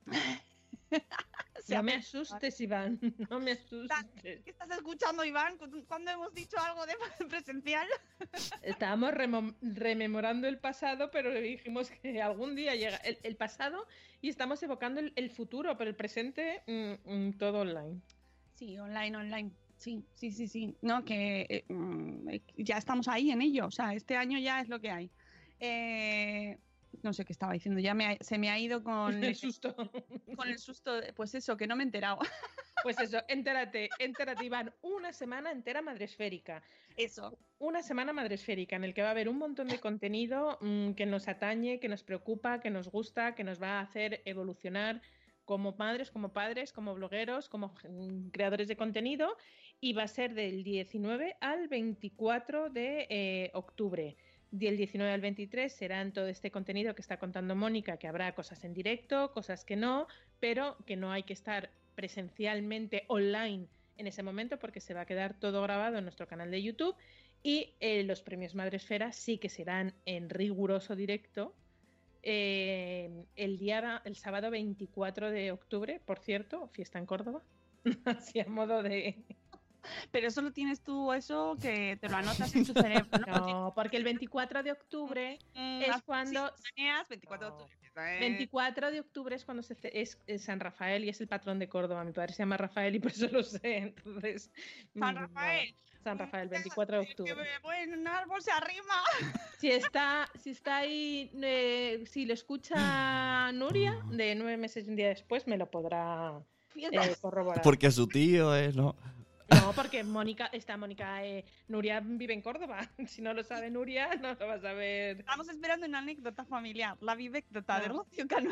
Se no me asustes, Iván. No me asustes. ¿Qué estás escuchando, Iván? ¿Cu- ¿Cuándo hemos dicho algo de presencial? Estábamos rememorando el pasado, pero le dijimos que algún día llega el, el pasado y estamos evocando el, el futuro, pero el presente mm, mm, todo online. Sí, online, online. Sí, sí, sí, sí. No, que eh, mm, eh, ya estamos ahí en ello. O sea, este año ya es lo que hay. Eh, no sé qué estaba diciendo. Ya me ha- se me ha ido con El susto. con el susto. de- Pues eso, que no me he enterado. Pues eso, entérate, entérate, Iván, una semana entera madresférica. Eso. Una semana madresférica en el que va a haber un montón de contenido mm, que nos atañe, que nos preocupa, que nos gusta, que nos va a hacer evolucionar como madres, como padres, como blogueros, como mm, creadores de contenido y va a ser del 19 al 24 de eh, octubre. Del 19 al 23 serán todo este contenido que está contando Mónica, que habrá cosas en directo, cosas que no, pero que no hay que estar presencialmente online en ese momento porque se va a quedar todo grabado en nuestro canal de YouTube y eh, los premios Madresfera sí que serán en riguroso directo eh, el día el sábado 24 de octubre, por cierto, fiesta en Córdoba. Así a modo de Pero eso lo tienes tú, eso que te lo anotas en tu cerebro. ¿no? No, porque el 24 de octubre Mm, es cuando- planeas, 24 de octubre. ¿eh? 24 24 de octubre es cuando se ce- es, es San Rafael y es el patrón de Córdoba. Mi padre se llama Rafael y por eso lo sé. Entonces, San Rafael. no. San Rafael, 24 de Que octubre. me voy en un árbol se arrima. Si está, si está ahí, eh, si lo escucha Nuria, de nueve meses y un día después, me lo podrá eh, corroborar. Porque su tío es, ¿no? No, porque Mónica, está Mónica, eh, Nuria vive en Córdoba. Si no lo sabe Nuria, no lo vas a ver. Estamos esperando una anécdota familiar, la vivecdota de No. Rocío Cano.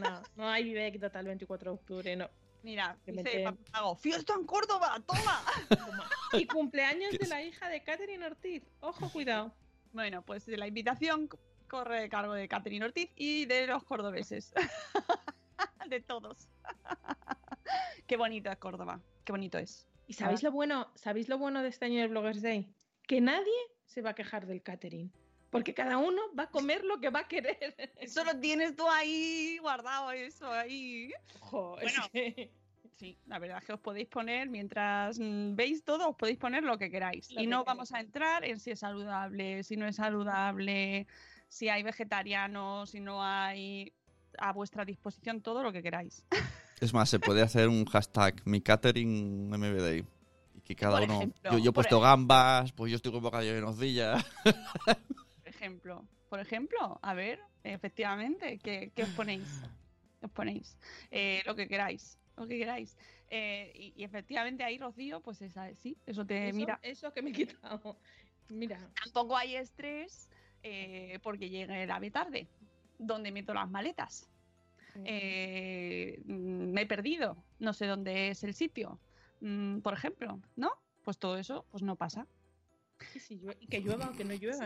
No, no hay anécdota el 24 de octubre, no. Mira, Que dice mete- Paco Pago, fiesta en Córdoba, toma. Y cumpleaños de la hija de Catherine Ortiz. Ojo, cuidado. bueno, pues la invitación corre de cargo de Catherine Ortiz y de los cordobeses. de todos. qué bonito es Córdoba, qué bonito es. ¿Y sabéis lo bueno? ¿Sabéis lo bueno de este año del Bloggers Day? Que nadie se va a quejar del catering. Porque cada uno va a comer lo que va a querer. Eso lo tienes tú ahí guardado, eso ahí. Ojo, es Bueno. que- Sí, la verdad es que os podéis poner, mientras veis todo, os podéis poner lo que queráis. Lo y que no queráis. vamos a entrar en si es saludable, si no es saludable, si hay vegetarianos, si no hay a vuestra disposición todo lo que queráis. Es más, se puede hacer un hashtag mi catering MBD. Y que cada Por uno. ejemplo, yo, yo he puesto ejemplo. gambas, pues yo estoy con bocadillo de nocilla. Por ejemplo, por ejemplo, a ver, efectivamente, ¿qué, qué os ponéis? ¿Qué os ponéis? Eh, lo que queráis, lo que queráis. Eh, y, y efectivamente ahí, Rocío, pues esa, sí, eso te eso, mira. eso que me he quitado. Mira, Tampoco hay estrés eh, porque llegue la tarde, donde meto las maletas. Eh, mm, me he perdido, no sé dónde es el sitio, mm, por ejemplo, ¿no? Pues todo eso pues no pasa. y si llue- y que llueva o que no llueva,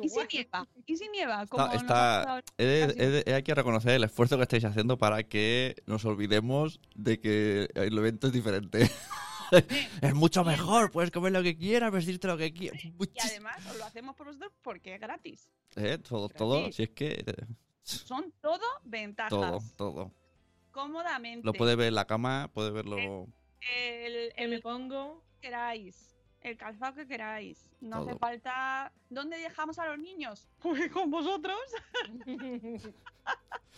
¿Y si nieva? ¿Y si nieva? Como está- he hay que reconocer el esfuerzo que estáis haciendo para que nos olvidemos de que el evento es diferente. es mucho mejor, puedes comer lo que quieras, vestirte lo que quieras. Y además os lo hacemos por vosotros porque es gratis. Eh, todo, todo, Gratis. si es que eh, Son todo ventajas. todo, todo. Cómodamente. Lo puede ver en la cama, puede verlo. El, me el pongo. que queráis. El calzado que queráis. No hace falta. ¿Dónde dejamos a los niños? Pues con vosotros.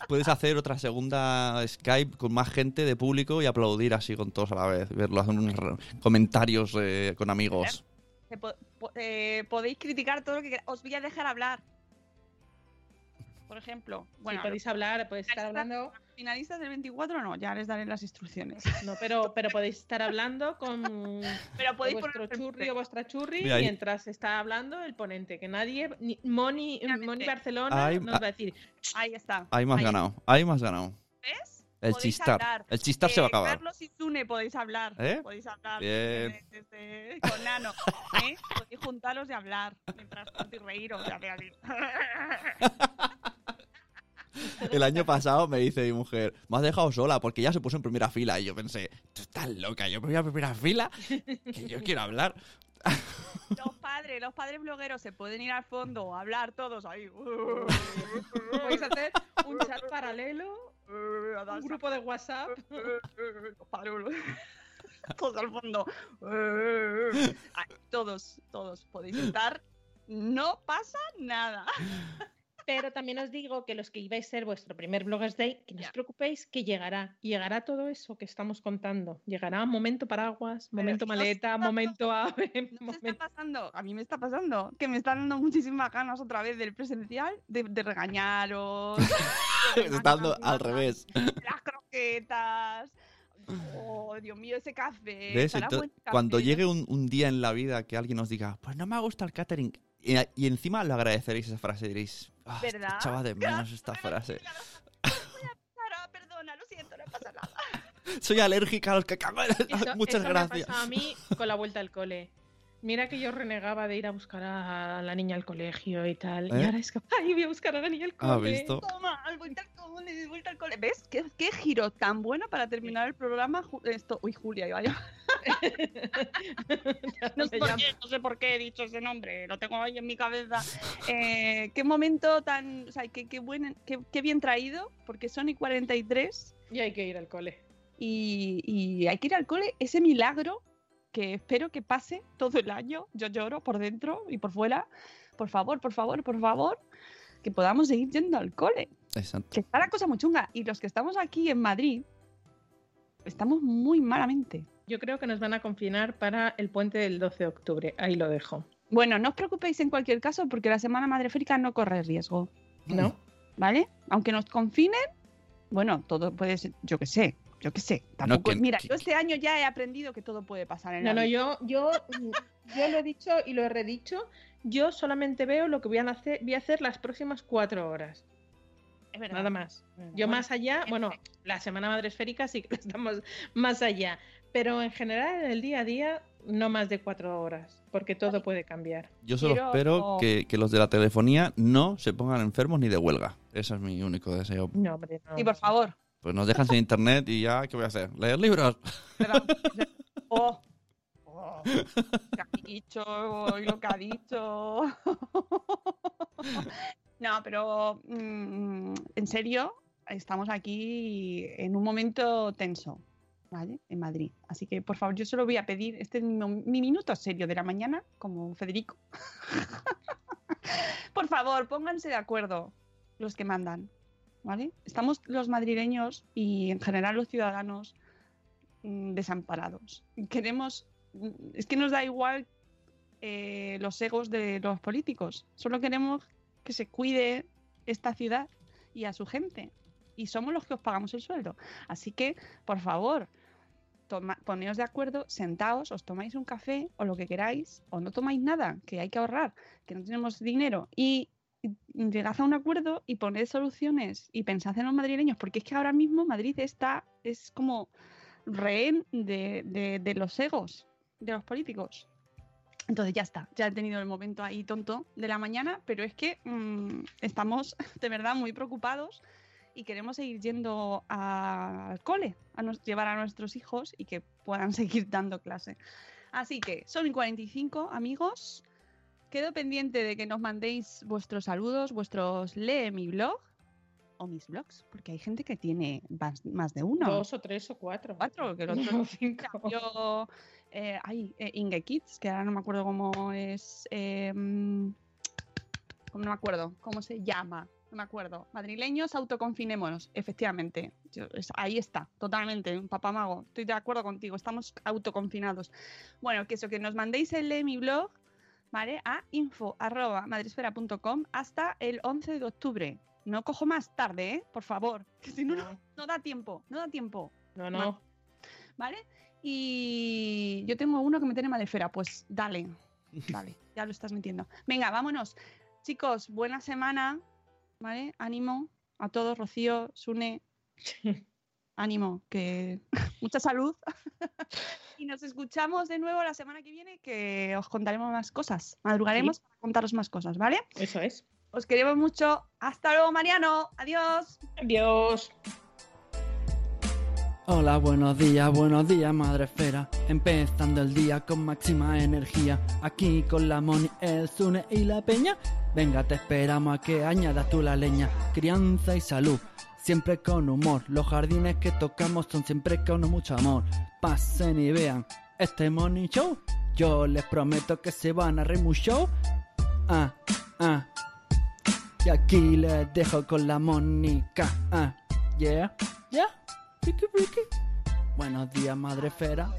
Puedes hacer otra segunda Skype con más gente de público y aplaudir así con todos a la vez. Verlo, hacer unos comentarios eh, con amigos. Eh, podéis criticar todo lo que queráis. Os voy a dejar hablar. Por ejemplo, bueno, sí, podéis hablar, podéis estar hablando. finalistas del 24 no, ya les daré las instrucciones. No, pero, pero podéis estar hablando con Pero podéis vuestro poner churri o vuestra churri Mira, ahí- mientras está hablando el ponente. Que nadie, ni Moni. Moni Barcelona Hay- nos va a decir, Ahí está. Ahí más Ahí ganado, ahí más ganado. ¿Ves? El chistar. hablar. El chistar se va a Eh, acabar. Carlos y Sune podéis hablar. ¿Eh? Podéis hablar. Bien. eh, desde- con Nano. ¿eh? Podéis juntaros y hablar. Mientras tanto y reíros. y hacer así. El año pasado me dice mi mujer, me has dejado sola porque ya se puso en primera fila. Y yo pensé, tú estás loca, yo me voy a primera fila, que yo quiero hablar. Los padres, los padres blogueros se pueden ir al fondo a hablar todos ahí. podéis hacer un chat paralelo, un grupo de WhatsApp. Todos al fondo. Todos, todos podéis estar. No pasa nada. Pero también os digo que los que ibais a ser vuestro primer Bloggers Day, que no os preocupéis, que llegará. Llegará todo eso que estamos contando. Llegará momento paraguas, Pero momento si maleta, momento ave, ¿No está pasando? A mí me está pasando. Que me están dando muchísimas ganas otra vez del presencial de, de regañaros. de Está dando al revés. Las croquetas. Oh, Dios mío, ese café. ¿Ves? estará Entonces, buen café, cuando llegue un, un día en la vida que alguien os diga, pues no me gusta el catering, y, y encima lo agradeceréis esa frase, diréis, ah, ¿Verdad? echaba de menos esta frase. Claro, perdona, lo siento, no pasa nada. Soy alérgica a los cacahuetes. Eso- Muchas eso gracias. Me a mí con la vuelta al cole. Mira que yo renegaba de ir a buscar a la niña al colegio y tal. Y ¿Eh? ahora es que, ay, voy a buscar a la niña al cole. ¿Has visto? Toma, al vuelta al cole, vuelta al cole. ¿Ves? ¿Qué, qué giro tan bueno para terminar el programa. Esto, uy, Julia, yo. No sé, por qué, no sé por qué he dicho ese nombre, lo tengo ahí en mi cabeza. Eh, qué momento tan. O sea, qué, qué, buen, qué, qué bien traído, porque son y 43 Y hay que ir al cole. y, y hay que ir al cole. Ese milagro que espero que pase todo el año. Yo lloro por dentro y por fuera. Por favor, por favor, por favor, que podamos seguir yendo al cole. Exacto. Que está la cosa muy chunga. Y los que estamos aquí en Madrid, estamos muy malamente. Yo creo que nos van a confinar para el puente del 12 de octubre. Ahí lo dejo. Bueno, no os preocupéis en cualquier caso porque la Semana Madre Férica no corre riesgo, ¿No? ¿vale? Aunque nos confinen, bueno, todo puede ser, yo qué sé, yo qué sé. Tampoco, que- mira, que- yo este año ya he aprendido que todo puede pasar en la No, no, vida. yo, yo, yo lo he dicho y lo he redicho. Yo solamente veo lo que voy a hacer, voy a hacer las próximas cuatro horas. Es verdad. Nada más. Bueno, Yo bueno, más allá, bueno, la semana madre esférica sí que estamos más allá. Pero en general, en el día a día, no más de cuatro horas, porque todo puede cambiar. Yo solo Quiero- espero que, que los de la telefonía no se pongan enfermos ni de huelga. Ese es mi único deseo. No, hombre, no. Sí, por favor. Pues nos dejan sin internet y ya, ¿qué voy a hacer? ¿Leer libros? Pero- oh, oh, ¿qué ha dicho? Hoy lo que ha dicho. No, pero mm, en serio, estamos aquí en un momento tenso, ¿vale? En Madrid. Así que, por favor, yo solo voy a pedir, este es mi, minuto serio de la mañana, como Federico. por favor, pónganse de acuerdo los que mandan, ¿vale? Estamos los madrileños y en general los ciudadanos mm, desamparados. Queremos, mm, es que nos da igual eh, los egos de los políticos, solo queremos que se cuide esta ciudad y a su gente. Y somos los que os pagamos el sueldo. Así que, por favor, toma- poneos de acuerdo, sentaos, os tomáis un café o lo que queráis, o no tomáis nada, que hay que ahorrar, que no tenemos dinero, y llegad a un acuerdo y poned soluciones y pensad en los madrileños, porque es que ahora mismo Madrid está, es como rehén de, de- de los egos de los políticos. Entonces ya está, ya he tenido el momento ahí tonto de la mañana, pero es que mm, estamos de verdad muy preocupados y queremos seguir yendo al cole, a nos- llevar a nuestros hijos y que puedan seguir dando clase. Así que son y 45 amigos. Quedo pendiente de que nos mandéis vuestros saludos, vuestros lee mi blog o mis blogs, porque hay gente que tiene más, más de uno. Dos o tres o cuatro. Cuatro, que el otro No, cinco. yo, eh, ay, eh, Inge Kids, que ahora no me acuerdo cómo es, eh, cómo no me acuerdo, cómo se llama, me acuerdo. Madrileños, autoconfinémonos, efectivamente. Yo- es- ahí está, totalmente, papá mago, estoy de acuerdo contigo, estamos autoconfinados. Bueno, que eso, que nos mandéis el de mi blog, ¿vale? A info.madresfera.com hasta el 11 de octubre. No cojo más tarde, ¿eh? Por favor, que si no, no, da tiempo, no da tiempo. no, no. ¿Vale? Y yo tengo uno que me tiene madrefera, pues dale, dale, ya lo estás metiendo. Venga, vámonos. Chicos, buena semana, ¿vale? Ánimo a todos, Rocío, Sune, ánimo, que mucha salud. y nos escuchamos de nuevo la semana que viene, que os contaremos más cosas. Madrugaremos para contaros más cosas, ¿vale? Eso es. Os queremos mucho. Hasta luego, Mariano. Adiós. Adiós. Hola, buenos días, buenos días, madre esfera. Empezando el día con máxima energía. Aquí con la Moni, el Zune y la Peña. Venga, te esperamos a que añadas tú la leña. Crianza y salud, siempre con humor. Los jardines que tocamos son siempre con mucho amor. Pasen y vean este Money Show. Yo les prometo que se van a reír mucho. Ah, ah. Y aquí les dejo con la Mónica. Ah, yeah, yeah. Ricky, Ricky. Buenos días, madre esfera.